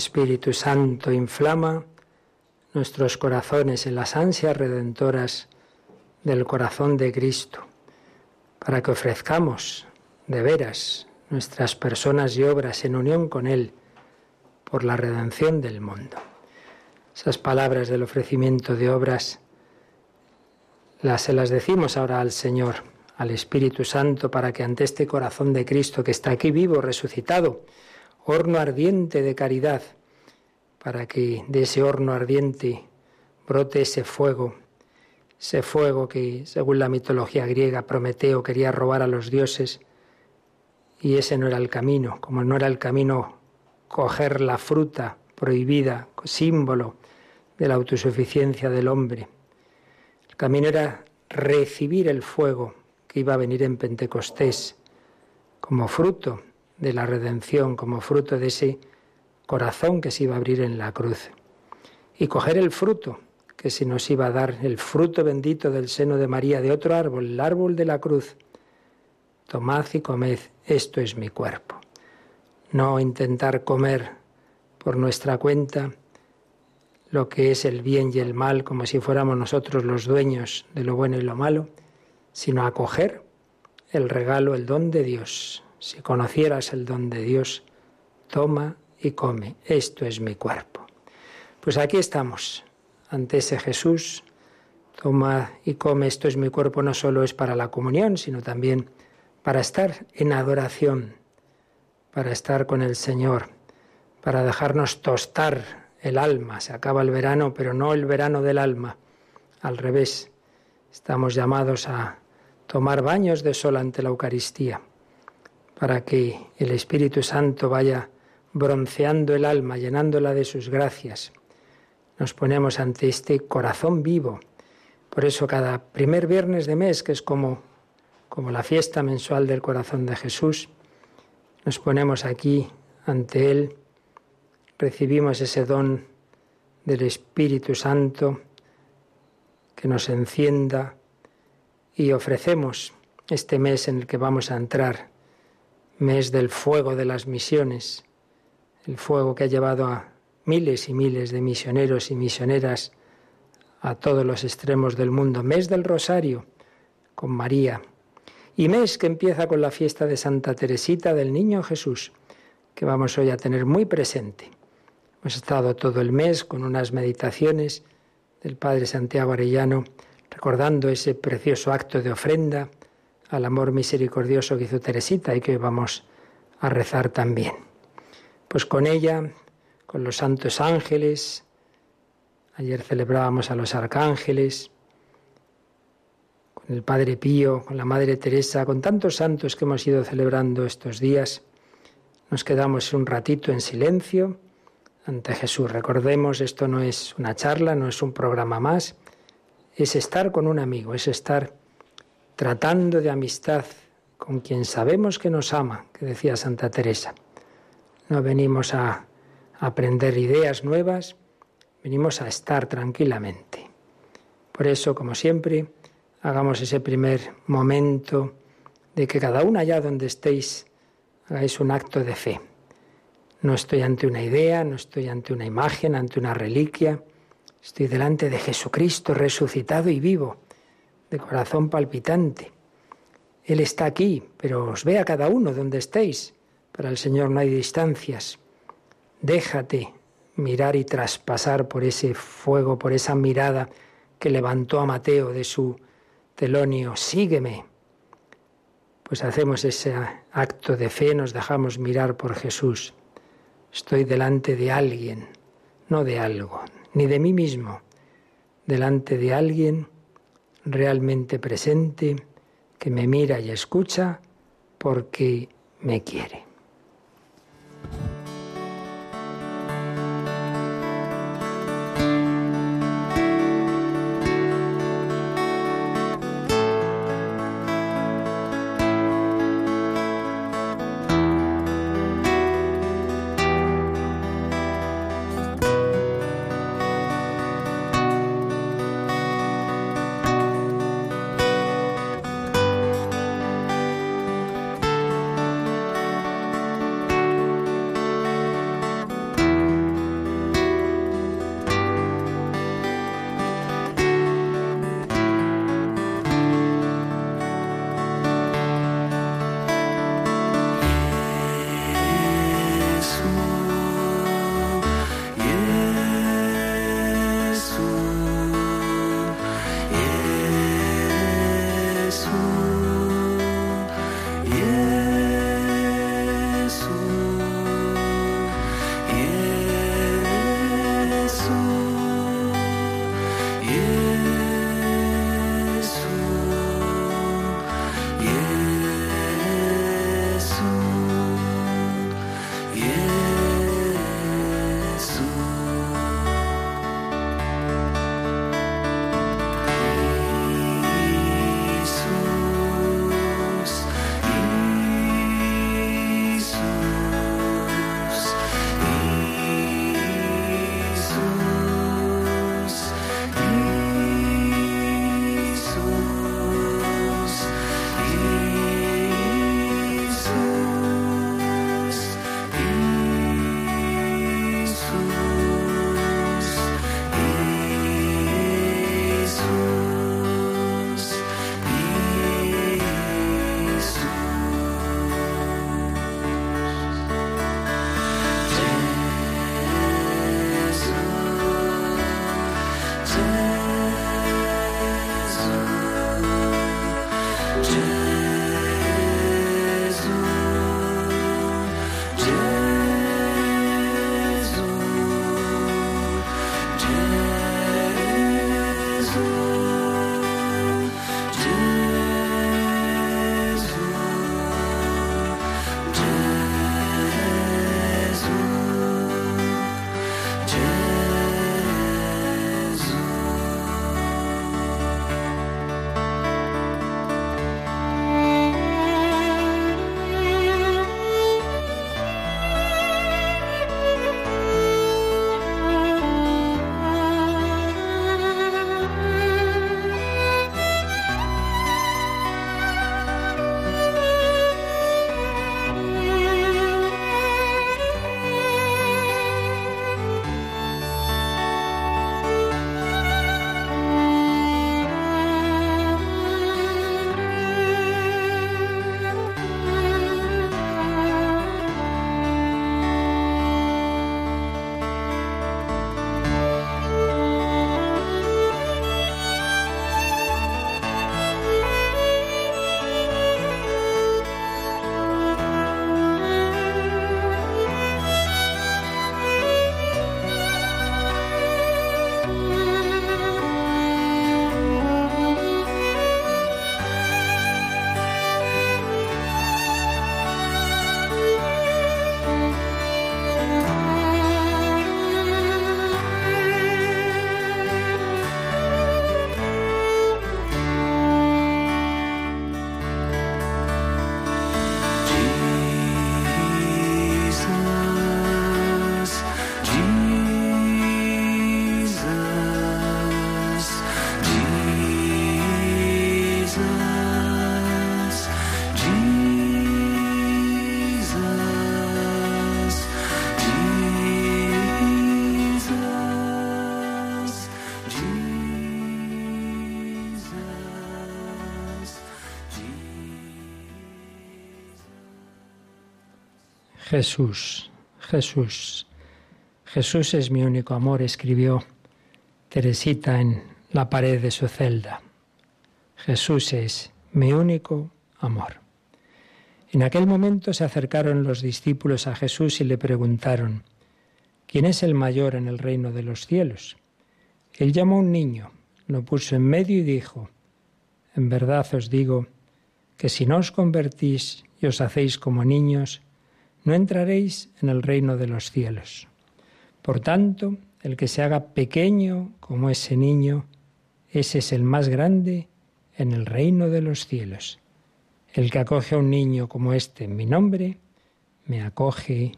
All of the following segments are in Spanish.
Espíritu Santo, inflama nuestros corazones en las ansias redentoras del corazón de Cristo, para que ofrezcamos de veras nuestras personas y obras en unión con Él por la redención del mundo. Esas palabras del ofrecimiento de obras las, se las decimos ahora al Señor, al Espíritu Santo, para que ante este corazón de Cristo que está aquí vivo, resucitado, horno ardiente de caridad, para que de ese horno ardiente brote ese fuego, ese fuego que, según la mitología griega, Prometeo quería robar a los dioses, y ese no era el camino, como no era el camino coger la fruta prohibida, símbolo de la autosuficiencia del hombre. El camino era recibir el fuego que iba a venir en Pentecostés como fruto de la redención, como fruto de ese corazón que se iba a abrir en la cruz y coger el fruto que se nos iba a dar, el fruto bendito del seno de María de otro árbol, el árbol de la cruz. Tomad y comed, esto es mi cuerpo. No intentar comer por nuestra cuenta lo que es el bien y el mal como si fuéramos nosotros los dueños de lo bueno y lo malo, sino acoger el regalo, el don de Dios. Si conocieras el don de Dios, toma y come, esto es mi cuerpo. Pues aquí estamos, ante ese Jesús, toma y come, esto es mi cuerpo, no solo es para la comunión, sino también para estar en adoración, para estar con el Señor, para dejarnos tostar el alma. Se acaba el verano, pero no el verano del alma. Al revés, estamos llamados a tomar baños de sol ante la Eucaristía, para que el Espíritu Santo vaya bronceando el alma, llenándola de sus gracias. Nos ponemos ante este corazón vivo. Por eso cada primer viernes de mes, que es como, como la fiesta mensual del corazón de Jesús, nos ponemos aquí ante Él, recibimos ese don del Espíritu Santo que nos encienda y ofrecemos este mes en el que vamos a entrar, mes del fuego de las misiones, el fuego que ha llevado a miles y miles de misioneros y misioneras a todos los extremos del mundo, mes del Rosario con María, y mes que empieza con la fiesta de Santa Teresita del Niño Jesús, que vamos hoy a tener muy presente. Hemos estado todo el mes con unas meditaciones del Padre Santiago Arellano, recordando ese precioso acto de ofrenda al amor misericordioso que hizo Teresita y que hoy vamos a rezar también. Pues con ella, con los santos ángeles, ayer celebrábamos a los arcángeles, con el Padre Pío, con la Madre Teresa, con tantos santos que hemos ido celebrando estos días, nos quedamos un ratito en silencio ante Jesús. Recordemos, esto no es una charla, no es un programa más, es estar con un amigo, es estar tratando de amistad con quien sabemos que nos ama, que decía Santa Teresa. No venimos a aprender ideas nuevas, venimos a estar tranquilamente. Por eso, como siempre, hagamos ese primer momento de que cada uno allá donde estéis hagáis un acto de fe no estoy ante una idea, no estoy ante una imagen, ante una reliquia. Estoy delante de Jesucristo resucitado y vivo, de corazón palpitante. Él está aquí, pero os ve a cada uno donde estéis. Para el Señor no hay distancias. Déjate mirar y traspasar por ese fuego, por esa mirada que levantó a Mateo de su telonio. Sígueme. Pues hacemos ese acto de fe, nos dejamos mirar por Jesús. Estoy delante de alguien, no de algo, ni de mí mismo, delante de alguien realmente presente que me mira y escucha porque me quiere. Jesús, Jesús, Jesús es mi único amor, escribió Teresita en la pared de su celda. Jesús es mi único amor. En aquel momento se acercaron los discípulos a Jesús y le preguntaron, ¿quién es el mayor en el reino de los cielos? Él llamó a un niño, lo puso en medio y dijo, en verdad os digo que si no os convertís y os hacéis como niños, no entraréis en el reino de los cielos. Por tanto, el que se haga pequeño como ese niño, ese es el más grande en el reino de los cielos. El que acoge a un niño como este en mi nombre, me acoge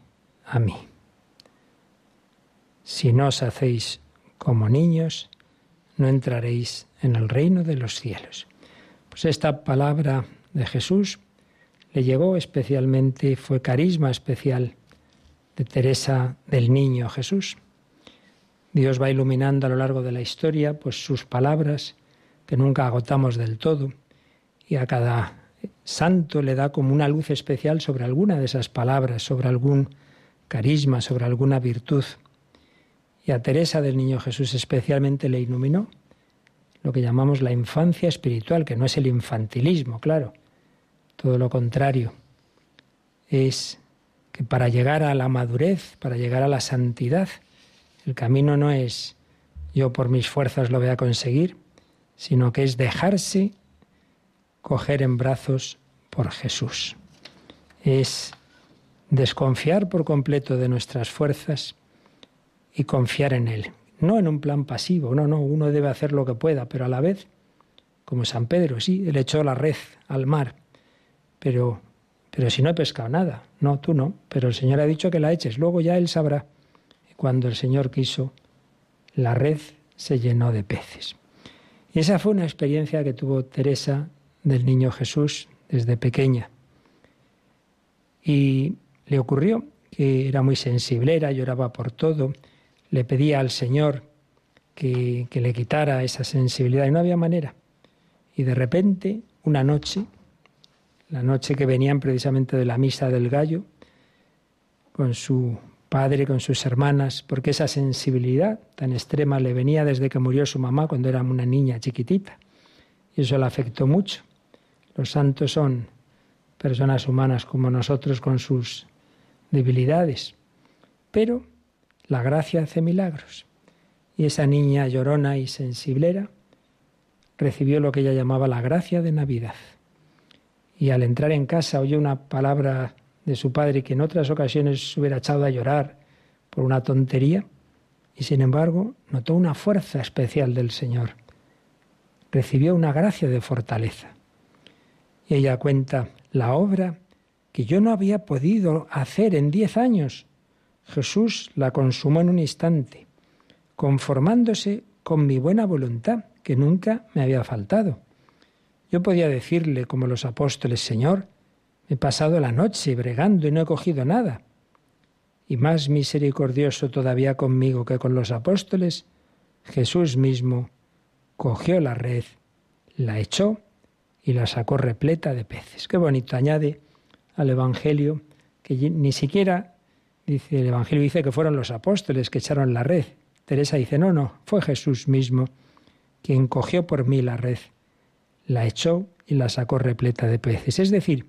a mí. Si no os hacéis como niños, no entraréis en el reino de los cielos. Pues esta palabra de Jesús le llegó especialmente, fue carisma especial de Teresa del Niño Jesús. Dios va iluminando a lo largo de la historia pues sus palabras que nunca agotamos del todo y a cada santo le da como una luz especial sobre alguna de esas palabras, sobre algún carisma, sobre alguna virtud. Y a Teresa del Niño Jesús especialmente le iluminó lo que llamamos la infancia espiritual, que no es el infantilismo, claro, todo lo contrario. Es que para llegar a la madurez, para llegar a la santidad, el camino no es yo por mis fuerzas lo voy a conseguir, sino que es dejarse coger en brazos por Jesús. Es desconfiar por completo de nuestras fuerzas y confiar en Él. No en un plan pasivo, no, no, uno debe hacer lo que pueda, pero a la vez, como San Pedro, sí, él echó la red al mar, pero, pero si no he pescado nada, no, tú no, pero el Señor ha dicho que la eches, luego ya Él sabrá. cuando el Señor quiso, la red se llenó de peces. Y esa fue una experiencia que tuvo Teresa del Niño Jesús desde pequeña. Y le ocurrió que era muy sensiblera, lloraba por todo, le pedía al Señor que, que, le quitara esa sensibilidad y no había manera. Y de repente, una noche, la noche que venían precisamente de la misa del gallo, con su padre, con sus hermanas, porque esa sensibilidad tan extrema le venía desde que murió su mamá cuando era una niña chiquitita. Y eso le afectó mucho. Los santos son personas humanas como nosotros con sus debilidades. Pero la gracia hace milagros. Y esa niña llorona y sensiblera recibió lo que ella llamaba la gracia de Navidad. Y al entrar en casa oyó una palabra de su padre que en otras ocasiones hubiera echado a llorar por una tontería, y sin embargo notó una fuerza especial del Señor. Recibió una gracia de fortaleza. Y ella cuenta la obra que yo no había podido hacer en diez años, Jesús la consumó en un instante, conformándose con mi buena voluntad, que nunca me había faltado. Yo podía decirle, como los apóstoles, Señor, he pasado la noche bregando y no he cogido nada. Y más misericordioso todavía conmigo que con los apóstoles, Jesús mismo cogió la red, la echó y la sacó repleta de peces. Qué bonito añade al Evangelio que ni siquiera Dice el Evangelio dice que fueron los apóstoles que echaron la red. Teresa dice, no, no, fue Jesús mismo quien cogió por mí la red, la echó y la sacó repleta de peces. Es decir,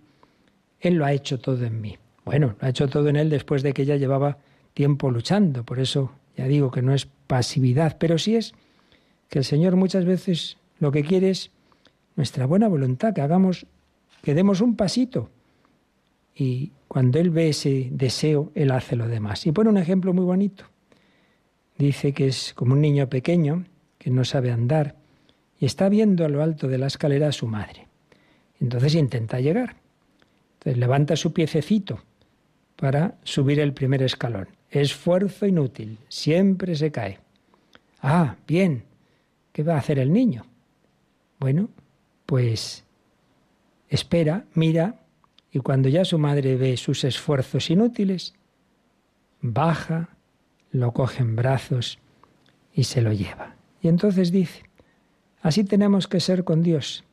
Él lo ha hecho todo en mí. Bueno, lo ha hecho todo en Él después de que ella llevaba tiempo luchando. Por eso ya digo que no es pasividad, pero sí es que el Señor muchas veces lo que quiere es nuestra buena voluntad, que hagamos, que demos un pasito. Y cuando Él ve ese deseo, Él hace lo demás. Y pone un ejemplo muy bonito. Dice que es como un niño pequeño que no sabe andar y está viendo a lo alto de la escalera a su madre. Entonces intenta llegar. Entonces levanta su piececito para subir el primer escalón. Esfuerzo inútil, siempre se cae. Ah, bien, ¿qué va a hacer el niño? Bueno, pues espera, mira y cuando ya su madre ve sus esfuerzos inútiles, baja, lo coge en brazos y se lo lleva. Y entonces dice, así tenemos que ser con Dios.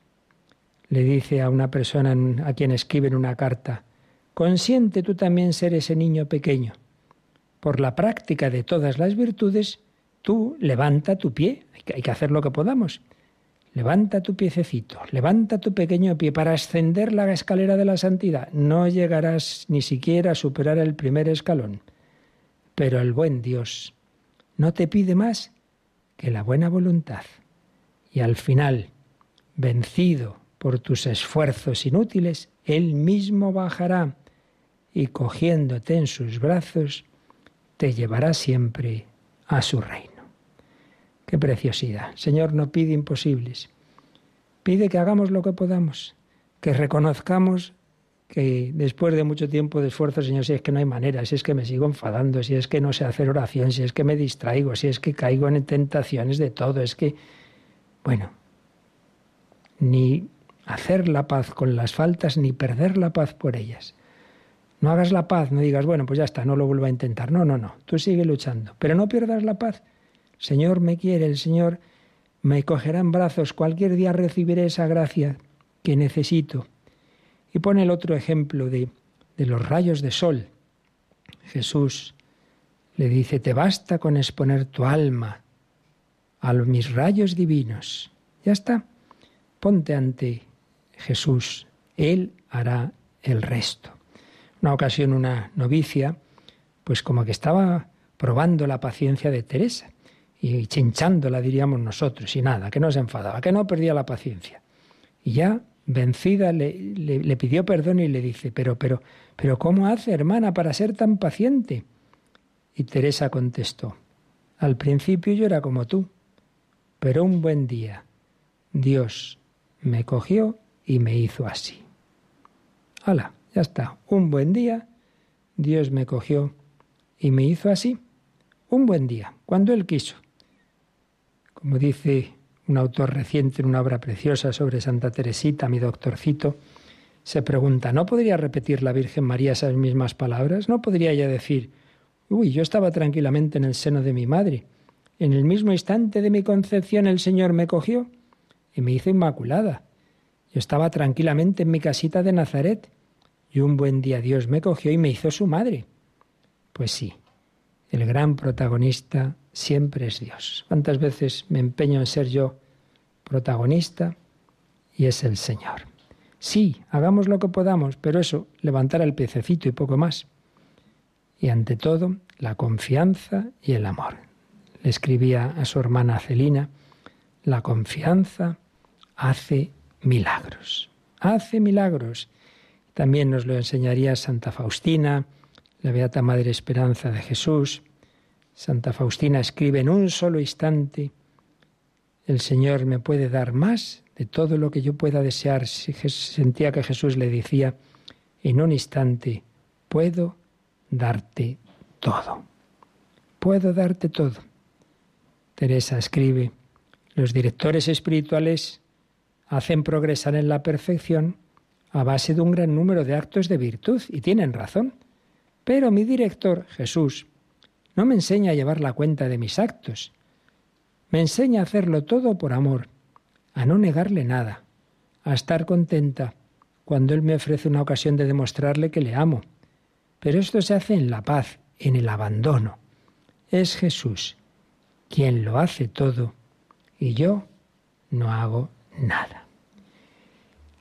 Le dice a una persona a quien escribe en una carta, consiente tú también ser ese niño pequeño. Por la práctica de todas las virtudes, tú levanta tu pie, hay que hacer lo que podamos. Levanta tu piececito, levanta tu pequeño pie para ascender la escalera de la santidad. No llegarás ni siquiera a superar el primer escalón. Pero el buen Dios no te pide más que la buena voluntad. Y al final, vencido por tus esfuerzos inútiles, Él mismo bajará y cogiéndote en sus brazos, te llevará siempre a su reino. Qué preciosidad. Señor no pide imposibles. Pide que hagamos lo que podamos, que reconozcamos que después de mucho tiempo de esfuerzo, Señor, si es que no hay manera, si es que me sigo enfadando, si es que no sé hacer oración, si es que me distraigo, si es que caigo en tentaciones de todo, es que, bueno, ni hacer la paz con las faltas, ni perder la paz por ellas. No hagas la paz, no digas, bueno, pues ya está, no lo vuelvo a intentar. No, no, no, tú sigue luchando, pero no pierdas la paz Señor me quiere, el Señor me cogerá en brazos, cualquier día recibiré esa gracia que necesito. Y pone el otro ejemplo de, de los rayos de sol. Jesús le dice, te basta con exponer tu alma a mis rayos divinos. Ya está. Ponte ante Jesús. Él hará el resto. Una ocasión una novicia, pues como que estaba probando la paciencia de Teresa y chinchándola, diríamos nosotros, y nada, que no se enfadaba, que no perdía la paciencia. Y ya, vencida, le, le, pidió perdón y le dice, pero, pero, pero, ¿cómo hace, hermana, para ser tan paciente? Y Teresa contestó, al principio yo era como tú, pero un buen día Dios me cogió y me hizo así. Hala, ya está, un buen día Dios me cogió y me hizo así. Un buen día, cuando Él quiso. Como dice un autor reciente en una obra preciosa sobre Santa Teresita, mi doctorcito, se pregunta, ¿no podría repetir la Virgen María esas mismas palabras? ¿No podría ella decir, uy, yo estaba tranquilamente en el seno de mi madre, en el mismo instante de mi concepción el Señor me cogió y me hizo inmaculada. Yo estaba tranquilamente en mi casita de Nazaret y un buen día Dios me cogió y me hizo su madre. Pues sí, el gran protagonista siempre es Dios. ¿Cuántas veces me empeño en ser yo protagonista y es el Señor? Sí, hagamos lo que podamos, pero eso, levantar el piececito y poco más. Y ante todo, la confianza y el amor. Le escribía a su hermana Celina, la confianza hace milagros. Hace milagros. También nos lo enseñaría Santa Faustina, la Beata Madre Esperanza de Jesús, Santa Faustina escribe, en un solo instante el Señor me puede dar más de todo lo que yo pueda desear. Sentía que Jesús le decía, en un instante puedo darte todo. Puedo darte todo. Teresa escribe, los directores espirituales hacen progresar en la perfección a base de un gran número de actos de virtud, y tienen razón. Pero mi director, Jesús, no me enseña a llevar la cuenta de mis actos. Me enseña a hacerlo todo por amor, a no negarle nada, a estar contenta cuando Él me ofrece una ocasión de demostrarle que le amo. Pero esto se hace en la paz, en el abandono. Es Jesús quien lo hace todo y yo no hago nada.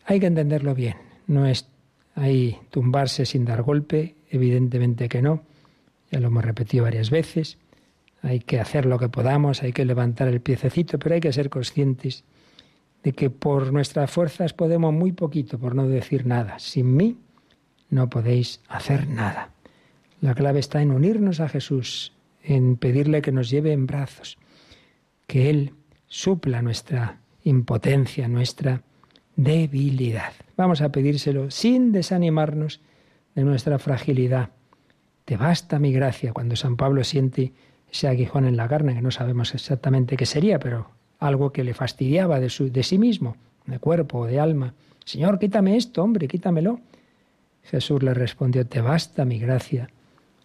Hay que entenderlo bien. No es ahí tumbarse sin dar golpe, evidentemente que no, ya lo hemos repetido varias veces. Hay que hacer lo que podamos, hay que levantar el piececito, pero hay que ser conscientes de que por nuestras fuerzas podemos muy poquito, por no decir nada. Sin mí no podéis hacer nada. La clave está en unirnos a Jesús, en pedirle que nos lleve en brazos, que Él supla nuestra impotencia, nuestra debilidad. Vamos a pedírselo sin desanimarnos de nuestra fragilidad, te basta mi gracia. Cuando San Pablo siente ese aguijón en la carne, que no sabemos exactamente qué sería, pero algo que le fastidiaba de, su, de sí mismo, de cuerpo o de alma. Señor, quítame esto, hombre, quítamelo. Jesús le respondió, te basta mi gracia.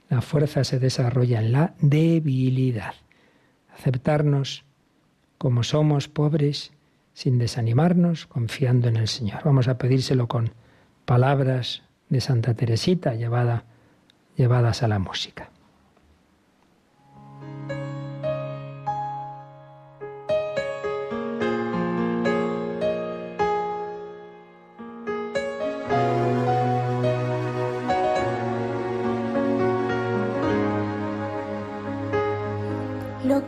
La fuerza se desarrolla en la debilidad. Aceptarnos como somos pobres, sin desanimarnos, confiando en el Señor. Vamos a pedírselo con palabras de Santa Teresita llevada, llevadas a la música.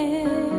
y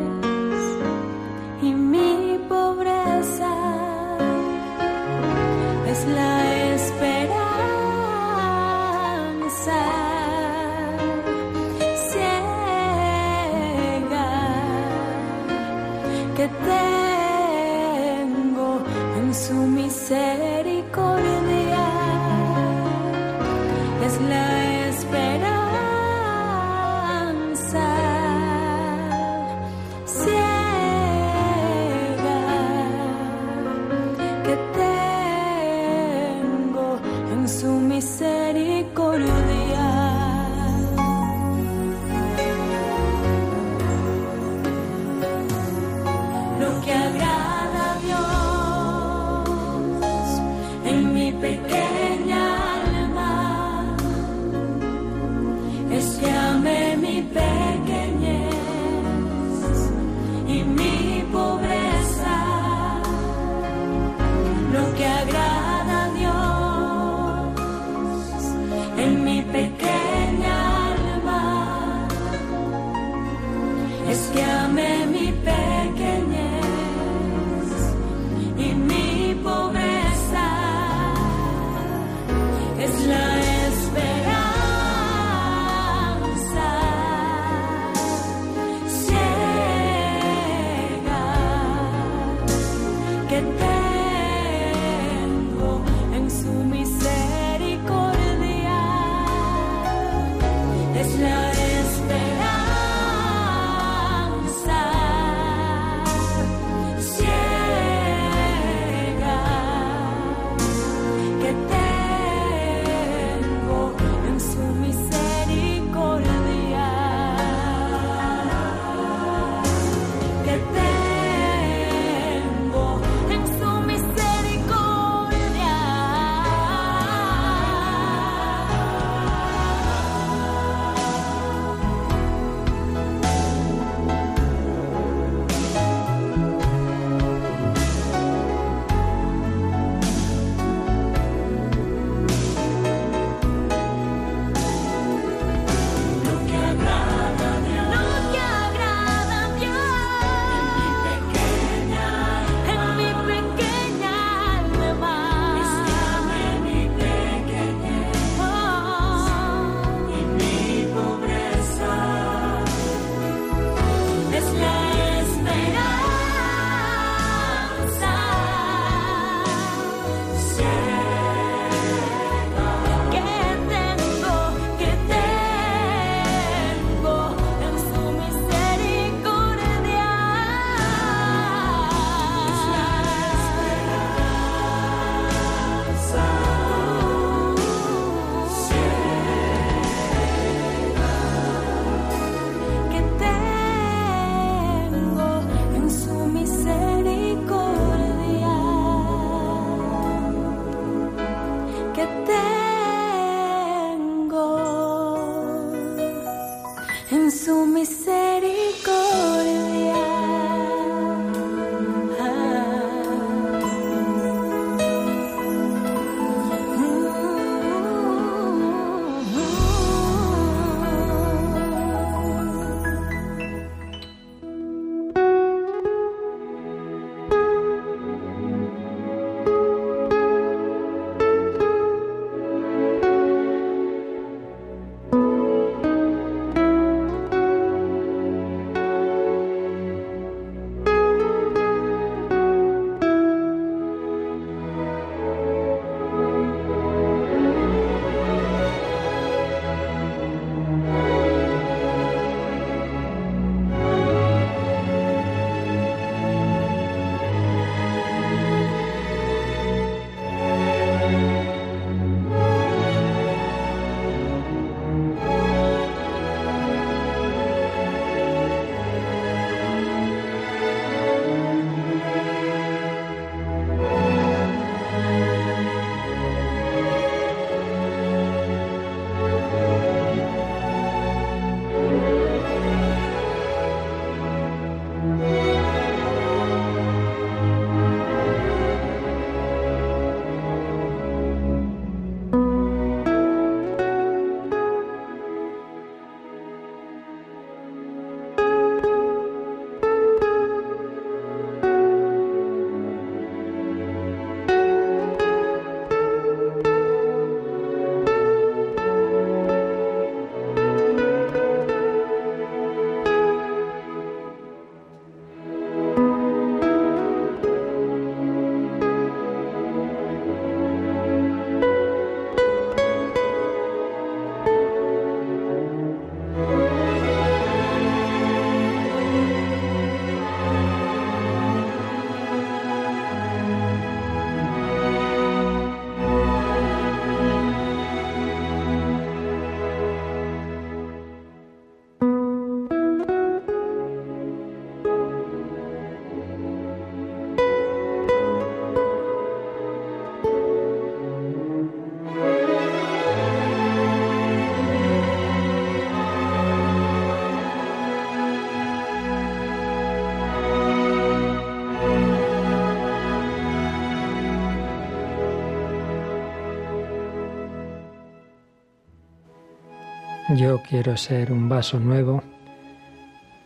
Yo quiero ser un vaso nuevo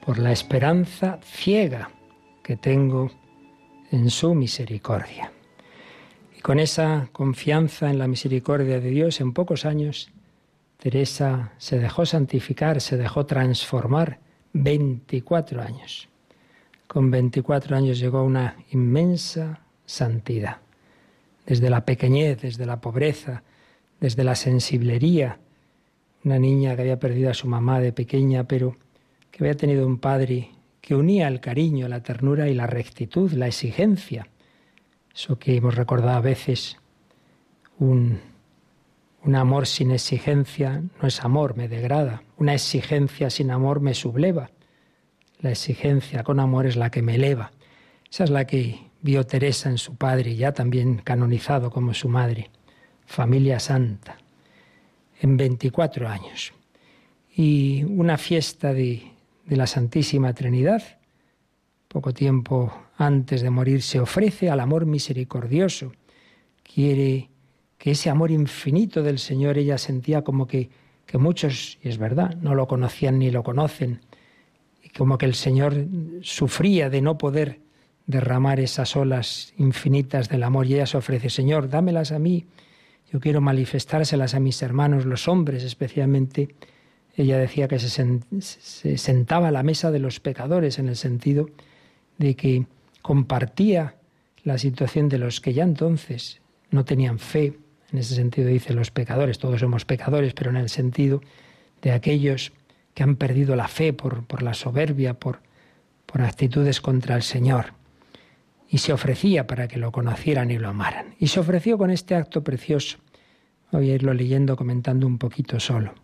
por la esperanza ciega que tengo en su misericordia. Y con esa confianza en la misericordia de Dios, en pocos años, Teresa se dejó santificar, se dejó transformar 24 años. Con 24 años llegó a una inmensa santidad. Desde la pequeñez, desde la pobreza, desde la sensiblería, una niña que había perdido a su mamá de pequeña, pero que había tenido un padre que unía el cariño, la ternura y la rectitud, la exigencia. Eso que hemos recordado a veces, un, un amor sin exigencia no es amor, me degrada. Una exigencia sin amor me subleva. La exigencia con amor es la que me eleva. Esa es la que vio Teresa en su padre, ya también canonizado como su madre. Familia santa en 24 años. Y una fiesta de, la Santísima Trinidad, poco tiempo antes de morir, se ofrece al amor misericordioso. Quiere que ese amor infinito del Señor ella sentía como que, que muchos, y es verdad, no lo conocían ni lo conocen, y como que el Señor sufría de no poder derramar esas olas infinitas del amor y ella se ofrece, Señor, dámelas a mí yo quiero manifestárselas a mis hermanos, los hombres especialmente. Ella decía que se, sentaba a la mesa de los pecadores en el sentido de que compartía la situación de los que ya entonces no tenían fe. En ese sentido dice los pecadores, todos somos pecadores, pero en el sentido de aquellos que han perdido la fe por, la soberbia, por actitudes contra el Señor y se ofrecía para que lo conocieran y lo amaran. Y se ofreció con este acto precioso. Voy a irlo leyendo, comentando un poquito solo.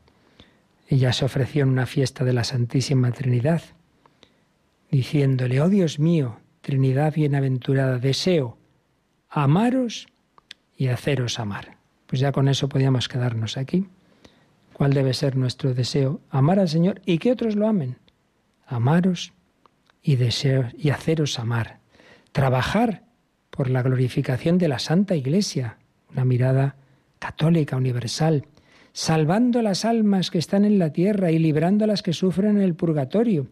Ella se ofreció en una fiesta de la Santísima Trinidad, diciéndole, oh Dios mío, Trinidad bienaventurada, deseo amaros y haceros amar. Pues ya con eso podíamos quedarnos aquí. ¿Cuál debe ser nuestro deseo? Amar al Señor y que otros lo amen. Amaros y, deseo, y haceros amar trabajar por la glorificación de la Santa Iglesia, una mirada católica universal, salvando las almas que están en la tierra y librando a las que sufren en el purgatorio,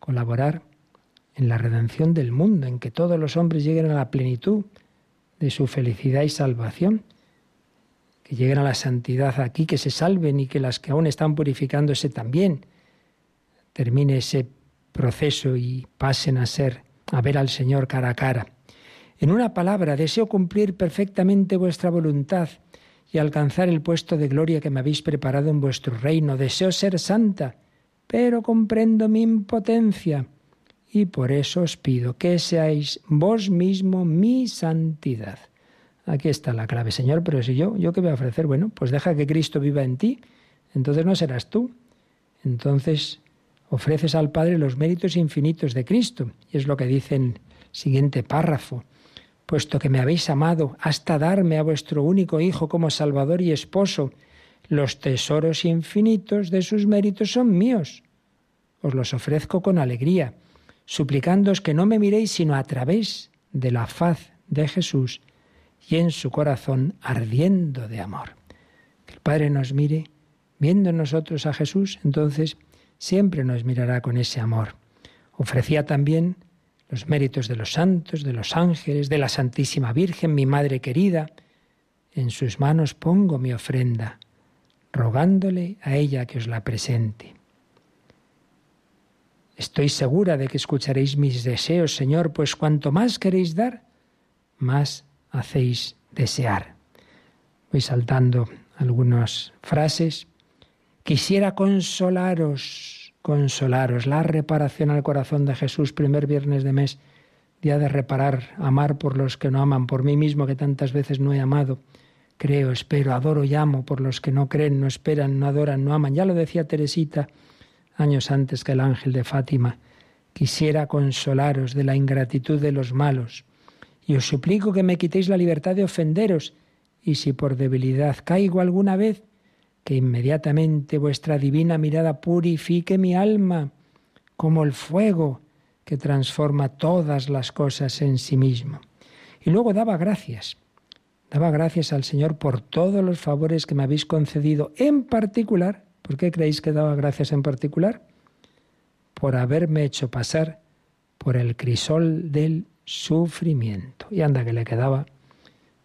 colaborar en la redención del mundo, en que todos los hombres lleguen a la plenitud de su felicidad y salvación, que lleguen a la santidad aquí, que se salven y que las que aún están purificándose también termine ese proceso y pasen a ser a ver al Señor cara a cara. En una palabra, deseo cumplir perfectamente vuestra voluntad y alcanzar el puesto de gloria que me habéis preparado en vuestro reino. Deseo ser santa, pero comprendo mi impotencia y por eso os pido que seáis vos mismo mi santidad. Aquí está la clave, Señor, pero si yo, ¿yo qué voy a ofrecer? Bueno, pues deja que Cristo viva en ti, entonces no serás tú. Entonces ofreces al Padre los méritos infinitos de Cristo. Y es lo que dice en el siguiente párrafo. Puesto que me habéis amado hasta darme a vuestro único Hijo como Salvador y Esposo, los tesoros infinitos de sus méritos son míos. Os los ofrezco con alegría, suplicándoos que no me miréis sino a través de la faz de Jesús y en su corazón ardiendo de amor. Que el Padre nos mire viendo en nosotros a Jesús, entonces siempre nos mirará con ese amor. Ofrecía también los méritos de los santos, de los ángeles, de la Santísima Virgen, mi Madre querida. En sus manos pongo mi ofrenda, rogándole a ella que os la presente. Estoy segura de que escucharéis mis deseos, Señor, pues cuanto más queréis dar, más hacéis desear. Voy saltando algunas frases Quisiera consolaros, consolaros. La reparación al corazón de Jesús, primer viernes de mes, día de reparar, amar por los que no aman, por mí mismo que tantas veces no he amado. Creo, espero, adoro y amo por los que no creen, no esperan, no adoran, no aman. Ya lo decía Teresita años antes que el ángel de Fátima. Quisiera consolaros de la ingratitud de los malos. Y os suplico que me quitéis la libertad de ofenderos. Y si por debilidad caigo alguna vez, que inmediatamente vuestra divina mirada purifique mi alma como el fuego que transforma todas las cosas en sí mismo. Y luego daba gracias, daba gracias al Señor por todos los favores que me habéis concedido, en particular ¿Por qué creéis que daba gracias en particular? Por haberme hecho pasar por el crisol del sufrimiento. Y anda que le quedaba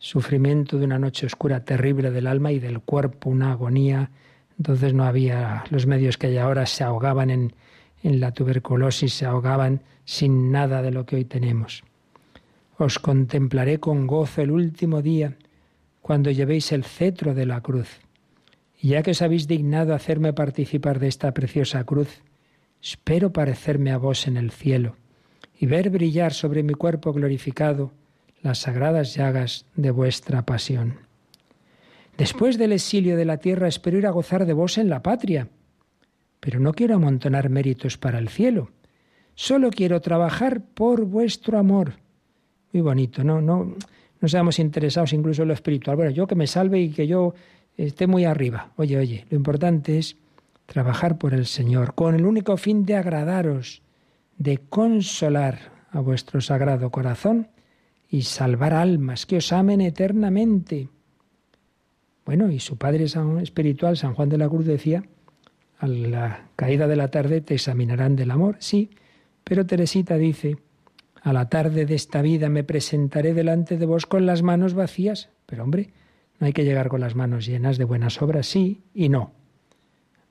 sufrimiento de una noche oscura terrible del alma y del cuerpo, una agonía. Entonces no había los medios que hay ahora, se ahogaban en, en la tuberculosis, se ahogaban sin nada de lo que hoy tenemos. Os contemplaré con gozo el último día, cuando llevéis el cetro de la cruz. Y ya que os habéis dignado hacerme participar de esta preciosa cruz, espero parecerme a vos en el cielo y ver brillar sobre mi cuerpo glorificado las sagradas llagas de vuestra pasión. Después del exilio de la tierra espero ir a gozar de vos en la patria, pero no quiero amontonar méritos para el cielo. Solo quiero trabajar por vuestro amor. Muy bonito, ¿no? No, no seamos interesados incluso en lo espiritual. Bueno, yo que me salve y que yo esté muy arriba. Oye, oye, lo importante es trabajar por el Señor, con el único fin de agradaros, de consolar a vuestro sagrado corazón y salvar almas que os amen eternamente. Bueno, y su padre espiritual, San Juan de la Cruz, decía, a la caída de la tarde te examinarán del amor, sí, pero Teresita dice, a la tarde de esta vida me presentaré delante de vos con las manos vacías, pero hombre, no hay que llegar con las manos llenas de buenas obras, sí y no.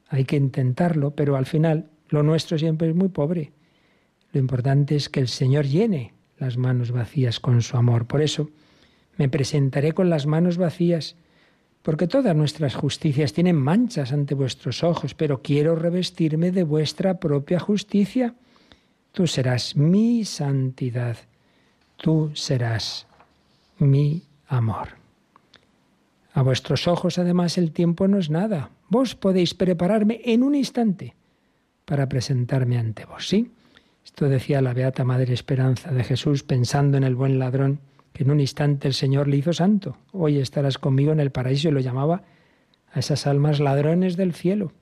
Hay que intentarlo, pero al final lo nuestro siempre es muy pobre. Lo importante es que el Señor llene las manos vacías con su amor. Por eso me presentaré con las manos vacías, porque todas nuestras justicias tienen manchas ante vuestros ojos, pero quiero revestirme de vuestra propia justicia. Tú serás mi santidad, tú serás mi amor. A vuestros ojos, además, el tiempo no es nada. Vos podéis prepararme en un instante para presentarme ante vos, ¿sí? Esto decía la Beata Madre Esperanza de Jesús pensando en el buen ladrón que en un instante el Señor le hizo santo. Hoy estarás conmigo en el paraíso y lo llamaba a esas almas ladrones del cielo.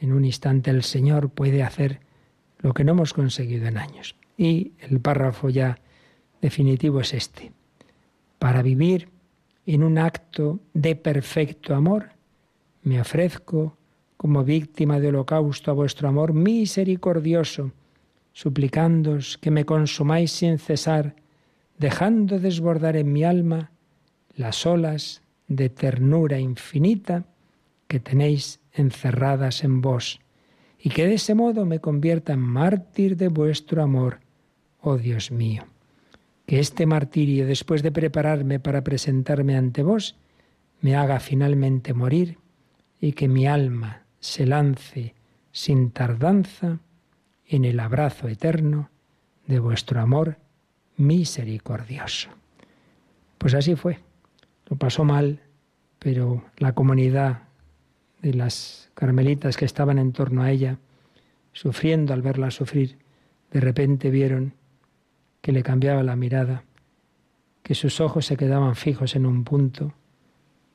En un instante el Señor puede hacer lo que no hemos conseguido en años. Y el párrafo ya definitivo es este. Para vivir en un acto de perfecto amor, me ofrezco como víctima de holocausto a vuestro amor misericordioso, suplicándoos que me consumáis sin cesar, dejando desbordar en mi alma las olas de ternura infinita que tenéis encerradas en vos, y que de ese modo me convierta en mártir de vuestro amor, oh Dios mío. Que este martirio, después de prepararme para presentarme ante vos, me haga finalmente morir y que mi alma, se lance sin tardanza en el abrazo eterno de vuestro amor misericordioso. Pues así fue. Lo pasó mal, pero la comunidad de las carmelitas que estaban en torno a ella, sufriendo al verla sufrir, de repente vieron que le cambiaba la mirada, que sus ojos se quedaban fijos en un punto,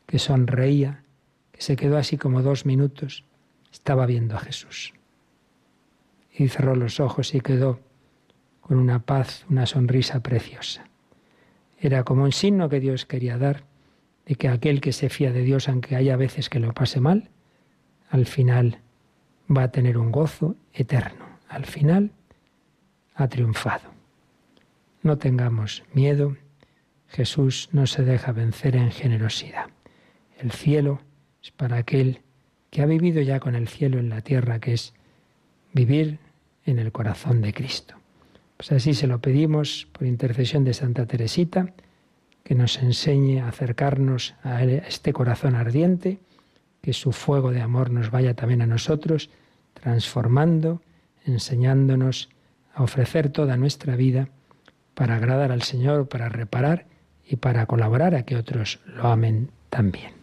que sonreía, que se quedó así como dos minutos estaba viendo a Jesús. Y cerró los ojos y quedó con una paz, una sonrisa preciosa. Era como un signo que Dios quería dar de que aquel que se fía de Dios, aunque haya veces que lo pase mal, al final va a tener un gozo eterno. Al final ha triunfado. No tengamos miedo. Jesús no se deja vencer en generosidad. El cielo es para aquel que ha vivido ya con el cielo en la tierra, que es vivir en el corazón de Cristo. Pues así se lo pedimos por intercesión de Santa Teresita, que nos enseñe a acercarnos a este corazón ardiente, que su fuego de amor nos vaya también a nosotros, transformando, enseñándonos a ofrecer toda nuestra vida para agradar al Señor, para reparar y para colaborar a que otros lo amen también.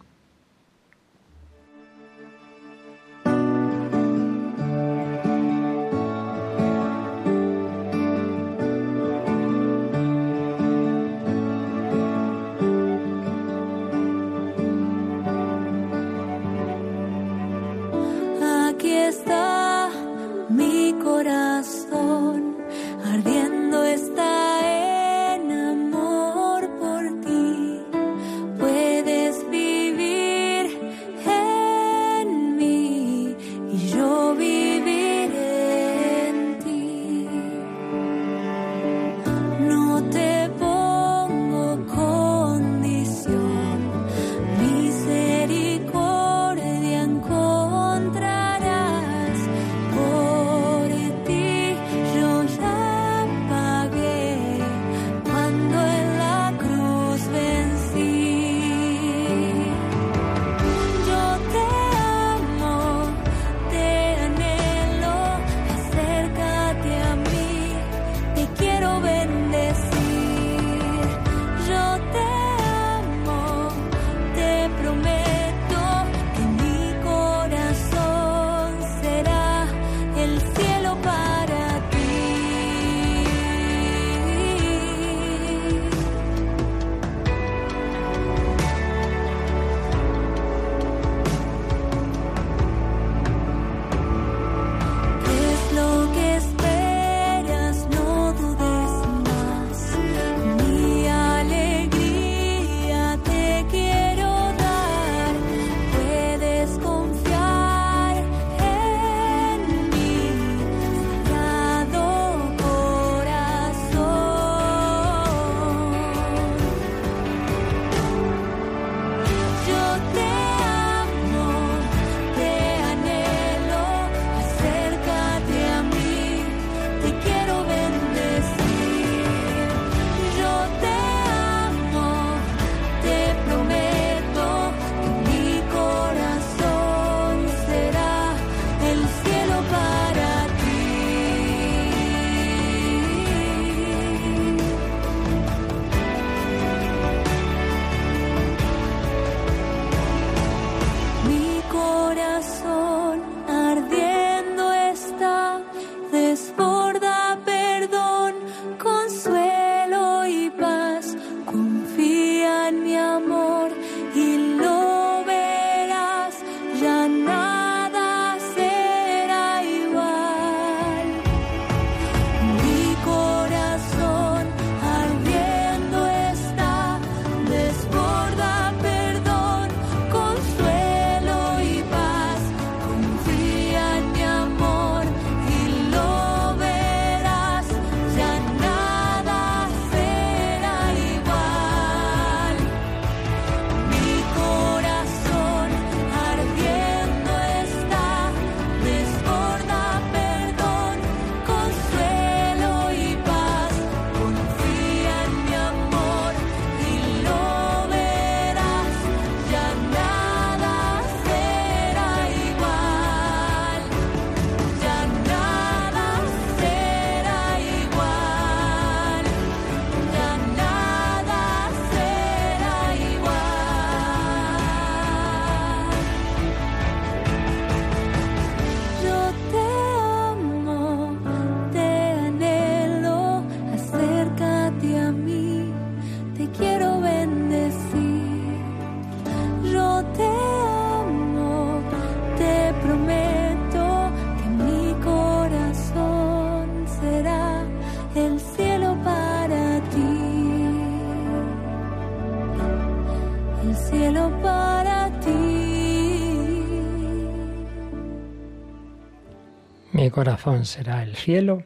Corazón será el cielo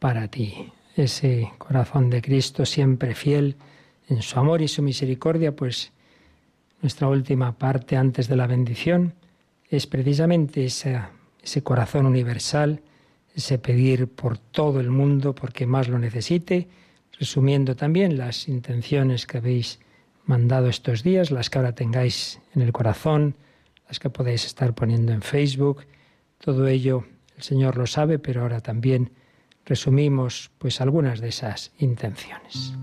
para ti. Ese corazón de Cristo siempre fiel en su amor y su misericordia, pues nuestra última parte antes de la bendición es precisamente ese corazón universal, ese pedir por todo el mundo porque más lo necesite, resumiendo también las intenciones que habéis mandado estos días, las que ahora tengáis en el corazón, las que podéis estar poniendo en Facebook, todo ello el Señor lo sabe, pero ahora también resumimos pues algunas de esas intenciones.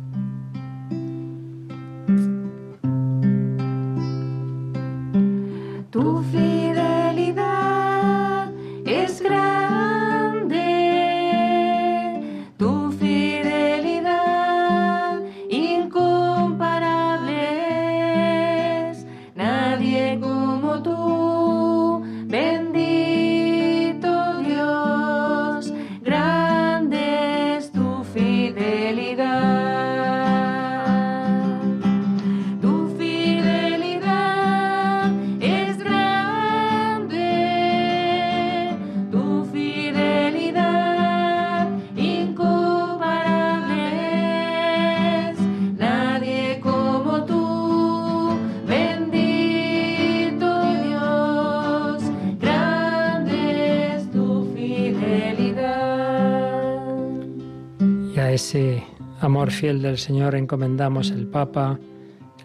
Fiel del Señor encomendamos el Papa,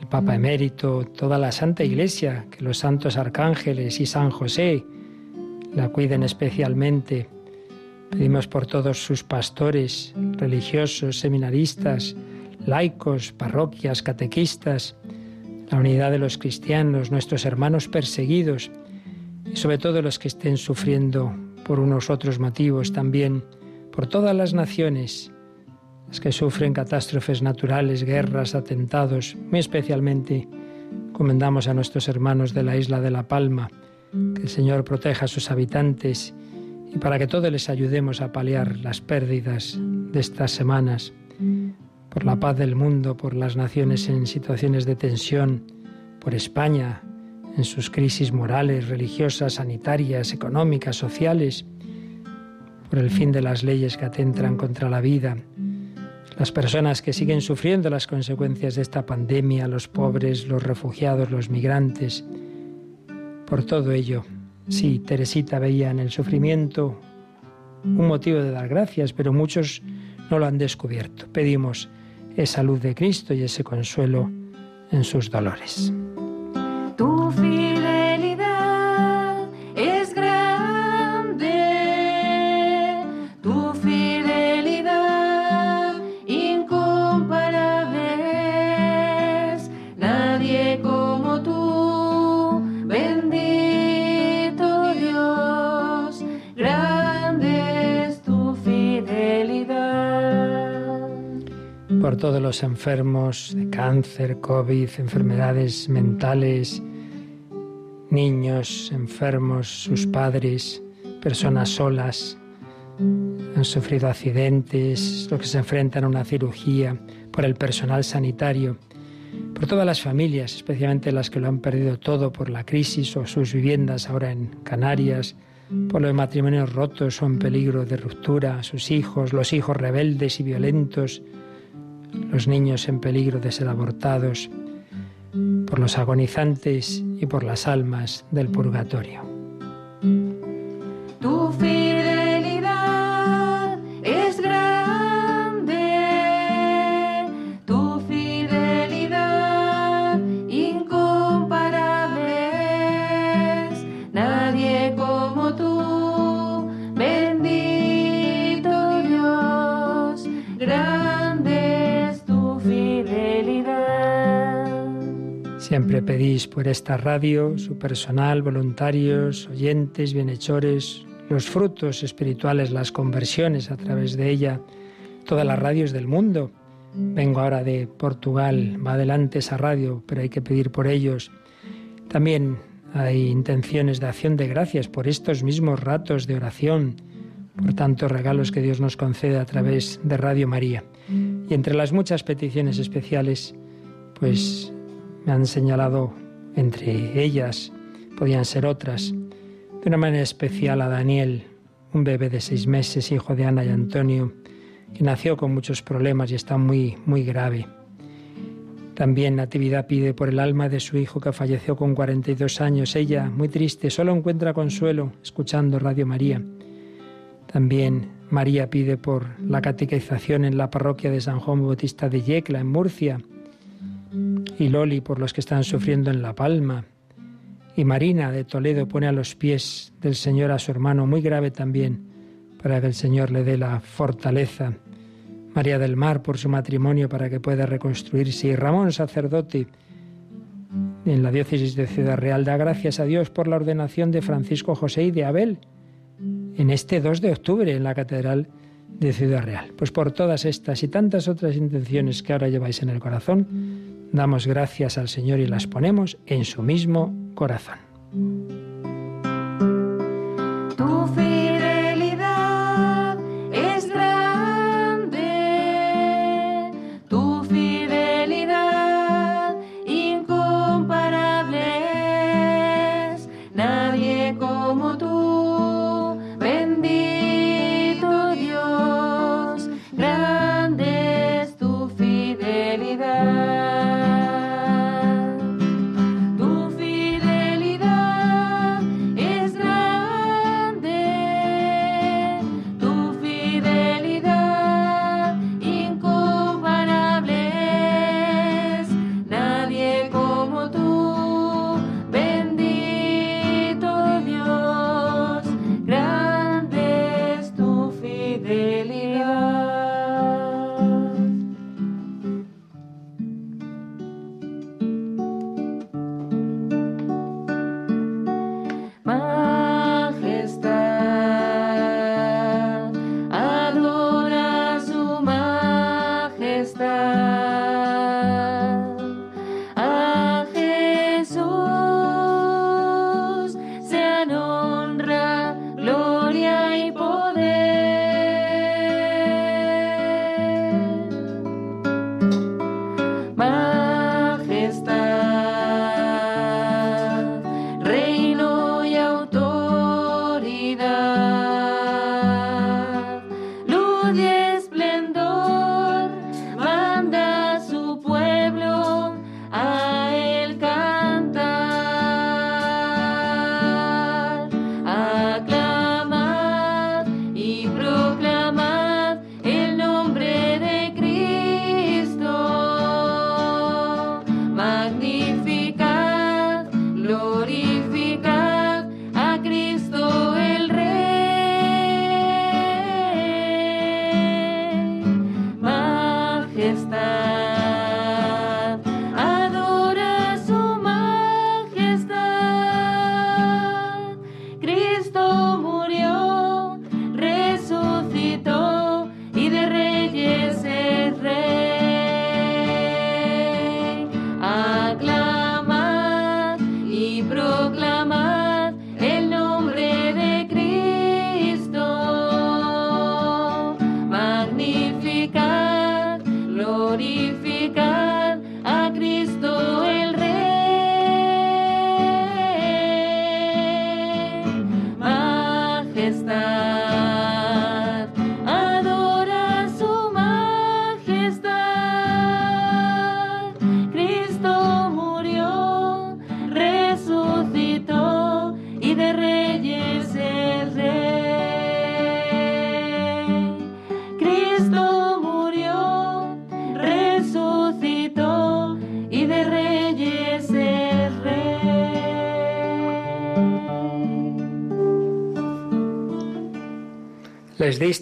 el Papa emérito, toda la Santa Iglesia, que los santos arcángeles y San José la cuiden especialmente. Pedimos por todos sus pastores, religiosos, seminaristas, laicos, parroquias, catequistas, la unidad de los cristianos, nuestros hermanos perseguidos y sobre todo los que estén sufriendo por unos otros motivos también, por todas las naciones, que sufren catástrofes naturales, guerras, atentados, muy especialmente encomendamos a nuestros hermanos de la isla de La Palma, que el Señor proteja a sus habitantes y para que todos les ayudemos a paliar las pérdidas de estas semanas, por la paz del mundo, por las naciones en situaciones de tensión, por España en sus crisis morales, religiosas, sanitarias, económicas, sociales, por el fin de las leyes que atentan contra la vida, las personas que siguen sufriendo las consecuencias de esta pandemia, los pobres, los refugiados, los migrantes. Por todo ello, sí, Teresita veía en el sufrimiento un motivo de dar gracias, pero muchos no lo han descubierto. Pedimos esa luz de Cristo y ese consuelo en sus dolores. Por todos los enfermos de cáncer, COVID, enfermedades mentales, niños enfermos, sus padres, personas solas, han sufrido accidentes, los que se enfrentan a una cirugía, por el personal sanitario, por todas las familias, especialmente las que lo han perdido todo por la crisis o sus viviendas ahora en Canarias, por los matrimonios rotos o en peligro de ruptura, sus hijos, los hijos rebeldes y violentos, los niños en peligro de ser abortados, por los agonizantes y por las almas del purgatorio. Siempre pedís por esta radio, su personal, voluntarios, oyentes, bienhechores, los frutos espirituales, las conversiones a través de ella, todas las radios del mundo. Vengo ahora de Portugal, va adelante esa radio, pero hay que pedir por ellos. También hay intenciones de acción de gracias por estos mismos ratos de oración, por tantos regalos que Dios nos concede a través de Radio María. Y entre las muchas peticiones especiales, pues me han señalado entre ellas podían ser otras, de una manera especial a Daniel, un bebé de seis meses, hijo de Ana y Antonio, que nació con muchos problemas y está muy, muy grave. También Natividad pide por el alma de su hijo que falleció con 42 años. Ella, muy triste, solo encuentra consuelo escuchando Radio María. También María pide por la catequización en la parroquia de San Juan Bautista de Yecla, en Murcia. Y Loli por los que están sufriendo en La Palma. Y Marina de Toledo pone a los pies del Señor a su hermano, muy grave también, para que el Señor le dé la fortaleza María del Mar por su matrimonio para que pueda reconstruirse y Ramón sacerdote en la diócesis de Ciudad Real da gracias a Dios por la ordenación de Francisco José y de Abel en este 2 de octubre en la Catedral de Ciudad Real. Pues por todas estas y tantas otras intenciones que ahora lleváis en el corazón, damos gracias al Señor y las ponemos en su mismo corazón. gloria.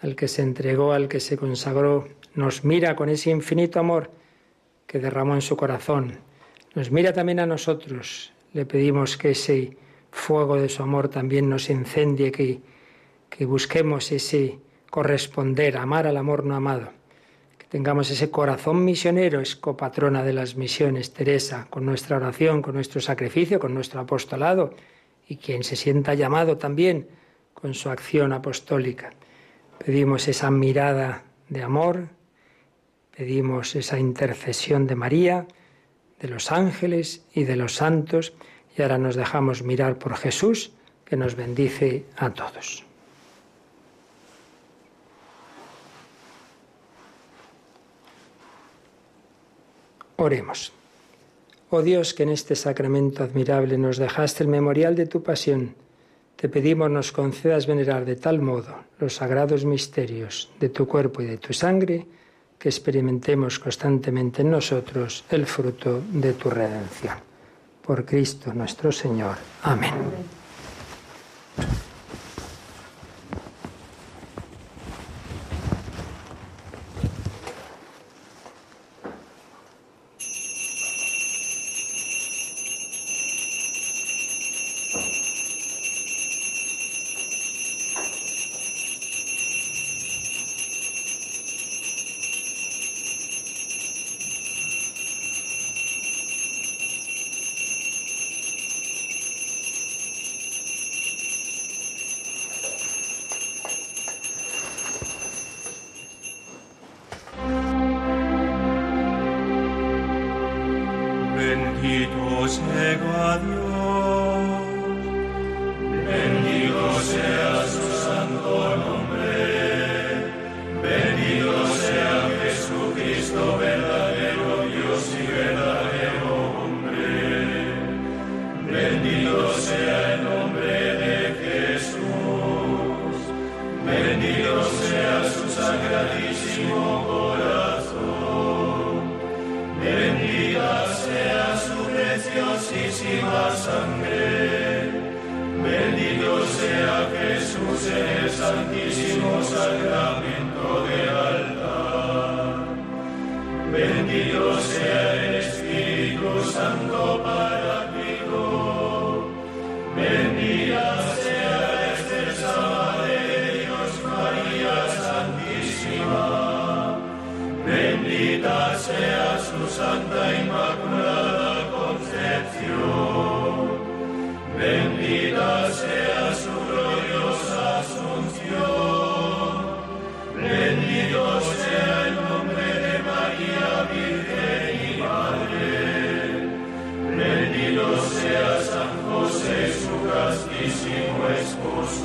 al que se entregó, al que se consagró, nos mira con ese infinito amor que derramó en su corazón. Nos mira también a nosotros. Le pedimos que ese fuego de su amor también nos incendie, que, que busquemos ese corresponder, amar al amor no amado, que tengamos ese corazón misionero, es copatrona de las misiones, Teresa, con nuestra oración, con nuestro sacrificio, con nuestro apostolado, y quien se sienta llamado también con su acción apostólica. Pedimos esa mirada de amor, pedimos esa intercesión de María, de los ángeles y de los santos, y ahora nos dejamos mirar por Jesús, que nos bendice a todos. Oremos. Oh Dios, que en este sacramento admirable nos dejaste el memorial de tu pasión, te pedimos nos concedas venerar de tal modo los sagrados misterios de tu cuerpo y de tu sangre, que experimentemos constantemente en nosotros el fruto de tu redención. Por Cristo nuestro Señor. Amén. Bendito sea Dios. Bendito sea santísimo sacramento del altar. Bendito sea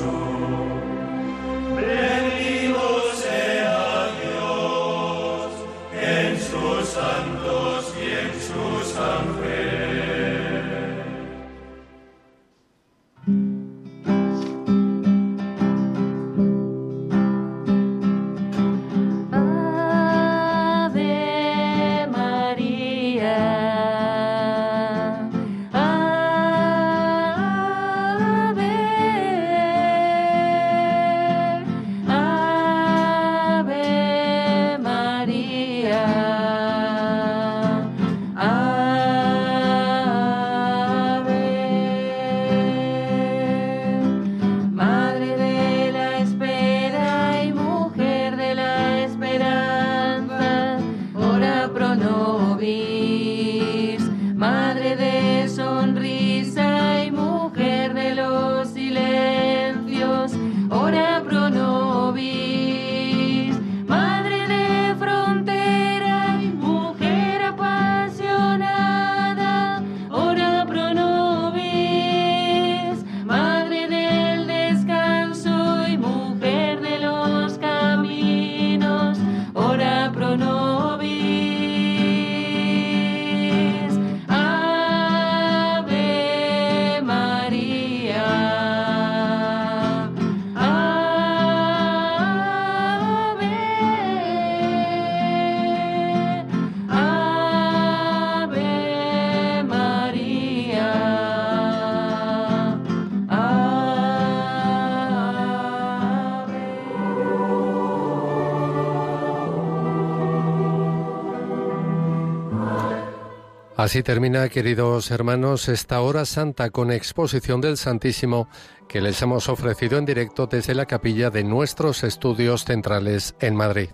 Jesus. Así termina, queridos hermanos, esta hora santa con exposición del Santísimo que les hemos ofrecido en directo desde la capilla de nuestros estudios centrales en Madrid.